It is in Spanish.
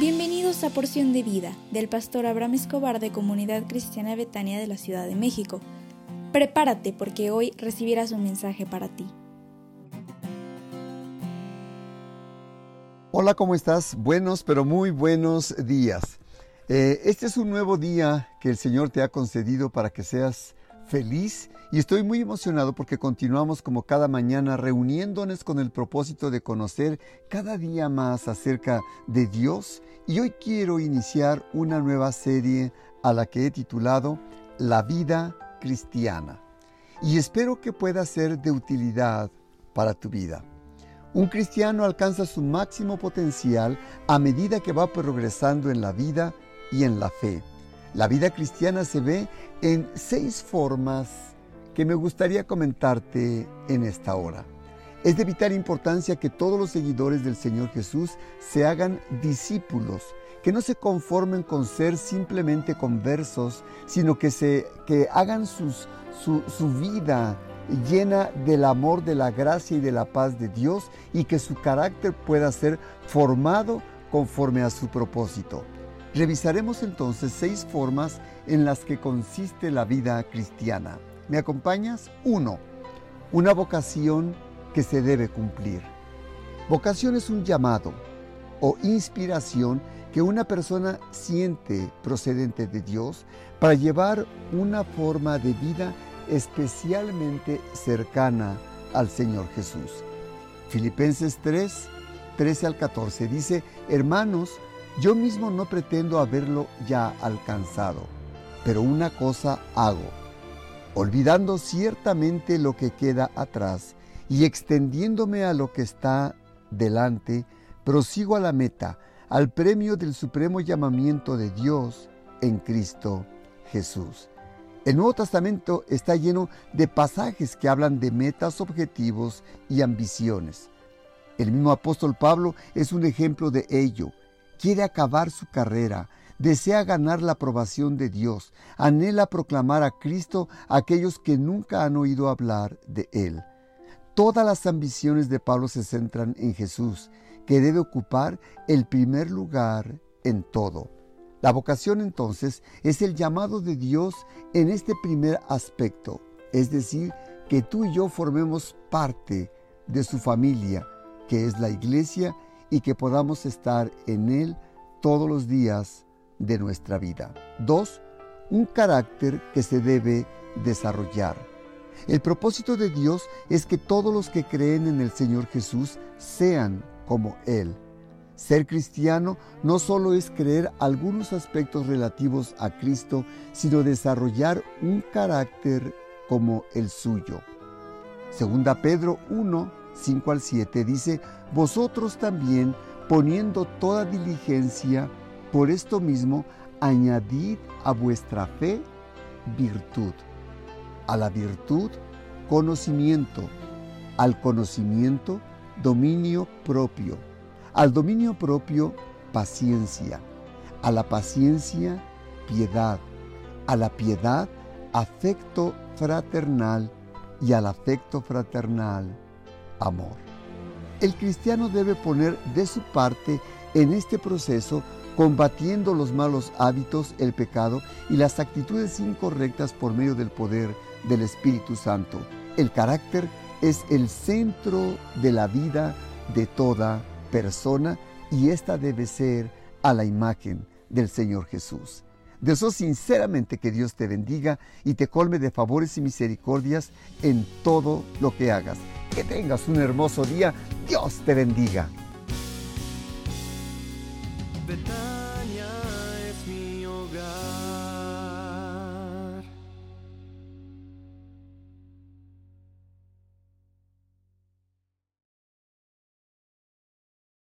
Bienvenidos a Porción de Vida del pastor Abraham Escobar de Comunidad Cristiana Betania de la Ciudad de México. Prepárate porque hoy recibirás un mensaje para ti. Hola, ¿cómo estás? Buenos, pero muy buenos días. Eh, este es un nuevo día que el Señor te ha concedido para que seas feliz y estoy muy emocionado porque continuamos como cada mañana reuniéndonos con el propósito de conocer cada día más acerca de Dios y hoy quiero iniciar una nueva serie a la que he titulado La vida cristiana y espero que pueda ser de utilidad para tu vida. Un cristiano alcanza su máximo potencial a medida que va progresando en la vida y en la fe. La vida cristiana se ve en seis formas que me gustaría comentarte en esta hora. Es de vital importancia que todos los seguidores del Señor Jesús se hagan discípulos, que no se conformen con ser simplemente conversos, sino que, se, que hagan su, su vida llena del amor, de la gracia y de la paz de Dios y que su carácter pueda ser formado conforme a su propósito. Revisaremos entonces seis formas en las que consiste la vida cristiana. ¿Me acompañas? Uno, Una vocación que se debe cumplir. Vocación es un llamado o inspiración que una persona siente procedente de Dios para llevar una forma de vida especialmente cercana al Señor Jesús. Filipenses 3, 13 al 14 dice, hermanos, yo mismo no pretendo haberlo ya alcanzado, pero una cosa hago, olvidando ciertamente lo que queda atrás y extendiéndome a lo que está delante, prosigo a la meta, al premio del supremo llamamiento de Dios en Cristo Jesús. El Nuevo Testamento está lleno de pasajes que hablan de metas, objetivos y ambiciones. El mismo apóstol Pablo es un ejemplo de ello quiere acabar su carrera, desea ganar la aprobación de Dios, anhela proclamar a Cristo a aquellos que nunca han oído hablar de Él. Todas las ambiciones de Pablo se centran en Jesús, que debe ocupar el primer lugar en todo. La vocación entonces es el llamado de Dios en este primer aspecto, es decir, que tú y yo formemos parte de su familia, que es la iglesia y que podamos estar en Él todos los días de nuestra vida. Dos, un carácter que se debe desarrollar. El propósito de Dios es que todos los que creen en el Señor Jesús sean como Él. Ser cristiano no solo es creer algunos aspectos relativos a Cristo, sino desarrollar un carácter como el suyo. Segunda Pedro 1, 5 al 7 dice, vosotros también, poniendo toda diligencia, por esto mismo, añadid a vuestra fe virtud, a la virtud conocimiento, al conocimiento dominio propio, al dominio propio paciencia, a la paciencia piedad, a la piedad afecto fraternal y al afecto fraternal amor. El cristiano debe poner de su parte en este proceso combatiendo los malos hábitos, el pecado y las actitudes incorrectas por medio del poder del Espíritu Santo. El carácter es el centro de la vida de toda persona y esta debe ser a la imagen del Señor Jesús. Deseo sinceramente que Dios te bendiga y te colme de favores y misericordias en todo lo que hagas. Que tengas un hermoso día. Dios te bendiga.